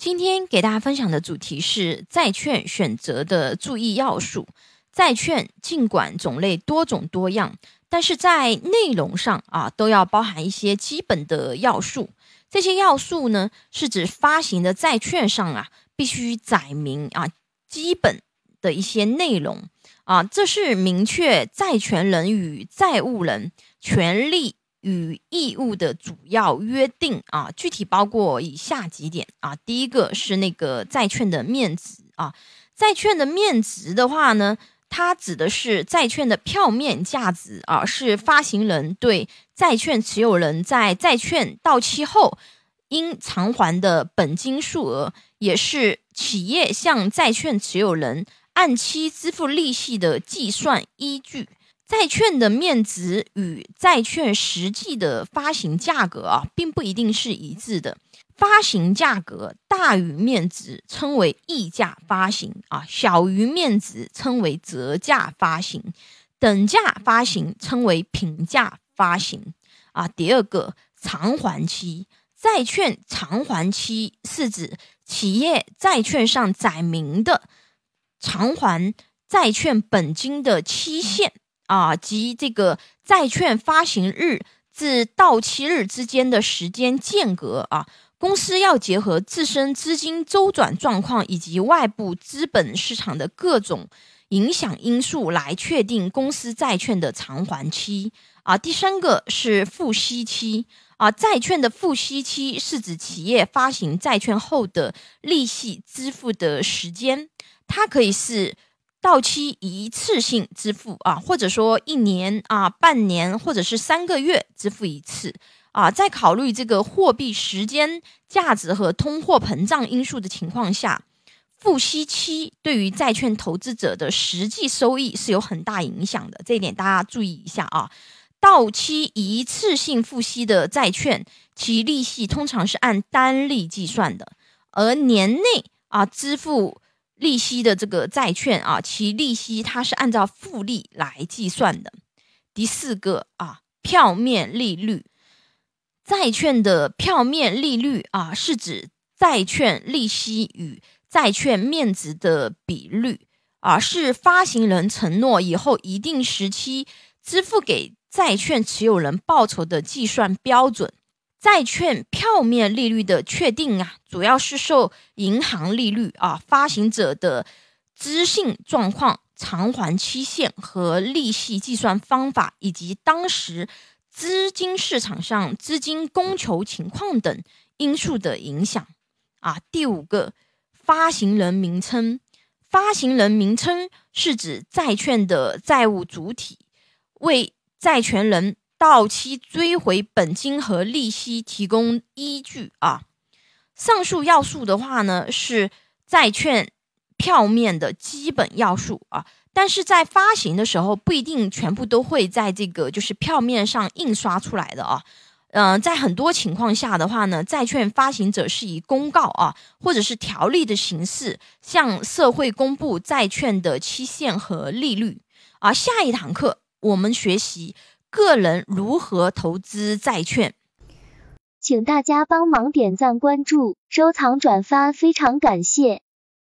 今天给大家分享的主题是债券选择的注意要素。债券尽管种类多种多样，但是在内容上啊，都要包含一些基本的要素。这些要素呢，是指发行的债券上啊，必须载明啊基本的一些内容啊，这是明确债权人与债务人权利。与义务的主要约定啊，具体包括以下几点啊。第一个是那个债券的面值啊，债券的面值的话呢，它指的是债券的票面价值啊，是发行人对债券持有人在债券到期后应偿还的本金数额，也是企业向债券持有人按期支付利息的计算依据。债券的面值与债券实际的发行价格啊，并不一定是一致的。发行价格大于面值，称为溢价发行啊；小于面值，称为折价发行；等价发行称为平价发行啊。第二个，偿还期，债券偿还期是指企业债券上载明的偿还债券本金的期限。啊，及这个债券发行日至到期日之间的时间间隔啊，公司要结合自身资金周转状况以及外部资本市场的各种影响因素来确定公司债券的偿还期啊。第三个是付息期啊，债券的付息期是指企业发行债券后的利息支付的时间，它可以是。到期一次性支付啊，或者说一年啊、半年或者是三个月支付一次啊，在考虑这个货币时间价值和通货膨胀因素的情况下，付息期对于债券投资者的实际收益是有很大影响的，这一点大家注意一下啊。到期一次性付息的债券，其利息通常是按单利计算的，而年内啊支付。利息的这个债券啊，其利息它是按照复利来计算的。第四个啊，票面利率，债券的票面利率啊，是指债券利息与债券面值的比率啊，是发行人承诺以后一定时期支付给债券持有人报酬的计算标准。债券票面利率的确定啊，主要是受银行利率啊、发行者的资信状况、偿还期限和利息计算方法，以及当时资金市场上资金供求情况等因素的影响啊。第五个，发行人名称，发行人名称是指债券的债务主体为债权人。到期追回本金和利息提供依据啊，上述要素的话呢是债券票面的基本要素啊，但是在发行的时候不一定全部都会在这个就是票面上印刷出来的啊，嗯，在很多情况下的话呢，债券发行者是以公告啊或者是条例的形式向社会公布债券的期限和利率啊。下一堂课我们学习。个人如何投资债券？请大家帮忙点赞、关注、收藏、转发，非常感谢。